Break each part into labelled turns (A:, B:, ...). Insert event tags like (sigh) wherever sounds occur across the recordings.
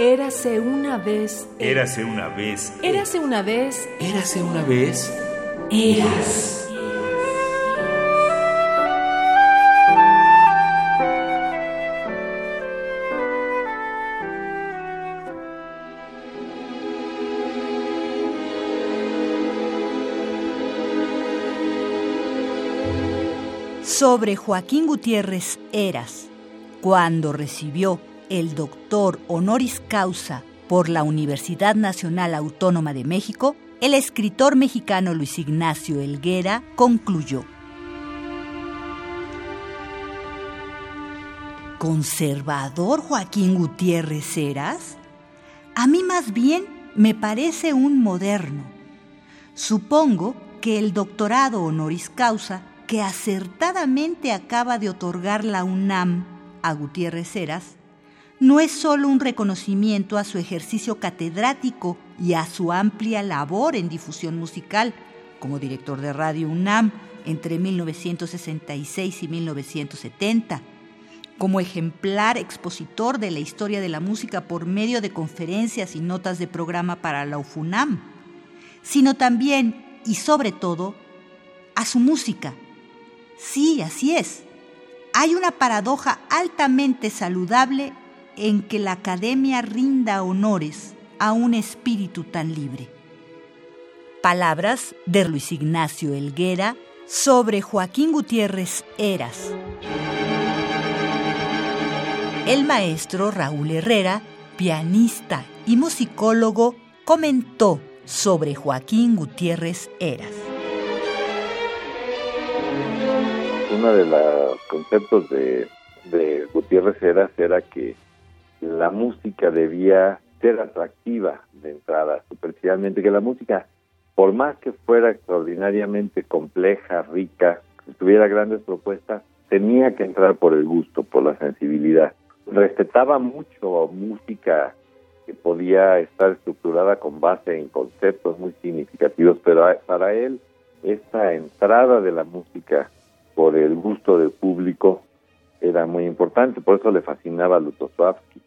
A: Érase una vez.
B: Érase una vez.
A: Érase una vez.
B: Érase una vez.
A: Eras.
C: Sobre Joaquín Gutiérrez Eras, cuando recibió el doctor honoris causa por la Universidad Nacional Autónoma de México, el escritor mexicano Luis Ignacio Elguera concluyó. ¿Conservador Joaquín Gutiérrez Eras? A mí más bien me parece un moderno. Supongo que el doctorado honoris causa que acertadamente acaba de otorgar la UNAM a Gutiérrez Heras no es solo un reconocimiento a su ejercicio catedrático y a su amplia labor en difusión musical como director de Radio UNAM entre 1966 y 1970, como ejemplar expositor de la historia de la música por medio de conferencias y notas de programa para la UFUNAM, sino también y sobre todo a su música. Sí, así es. Hay una paradoja altamente saludable en que la academia rinda honores a un espíritu tan libre. Palabras de Luis Ignacio Elguera sobre Joaquín Gutiérrez Eras. El maestro Raúl Herrera, pianista y musicólogo, comentó sobre Joaquín Gutiérrez Eras.
D: Uno de los conceptos de, de Gutiérrez Eras era que la música debía ser atractiva de entrada, superficialmente, que la música, por más que fuera extraordinariamente compleja, rica, tuviera grandes propuestas, tenía que entrar por el gusto, por la sensibilidad. Respetaba mucho música que podía estar estructurada con base en conceptos muy significativos, pero para él esta entrada de la música por el gusto del público era muy importante, por eso le fascinaba a Lutosławski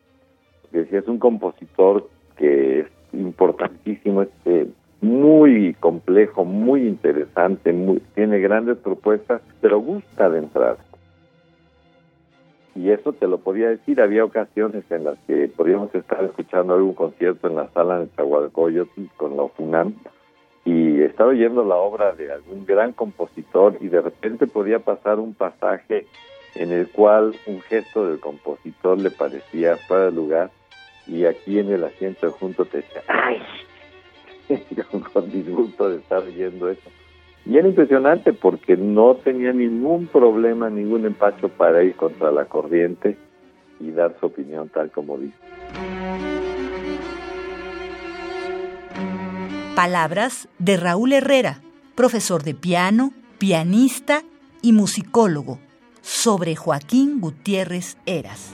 D: decía, es un compositor que es importantísimo, es muy complejo, muy interesante, muy, tiene grandes propuestas, pero gusta de entrar. Y eso te lo podía decir, había ocasiones en las que podíamos estar escuchando algún concierto en la sala de Chahualcoyotl con la FUNAM y estaba oyendo la obra de algún gran compositor y de repente podía pasar un pasaje en el cual un gesto del compositor le parecía fuera de lugar y aquí en el asiento junto te decía, ¡ay! (laughs) con disgusto de estar viendo eso. Y era impresionante porque no tenía ningún problema, ningún empacho para ir contra la corriente y dar su opinión tal como dice.
C: Palabras de Raúl Herrera, profesor de piano, pianista y musicólogo, sobre Joaquín Gutiérrez Eras.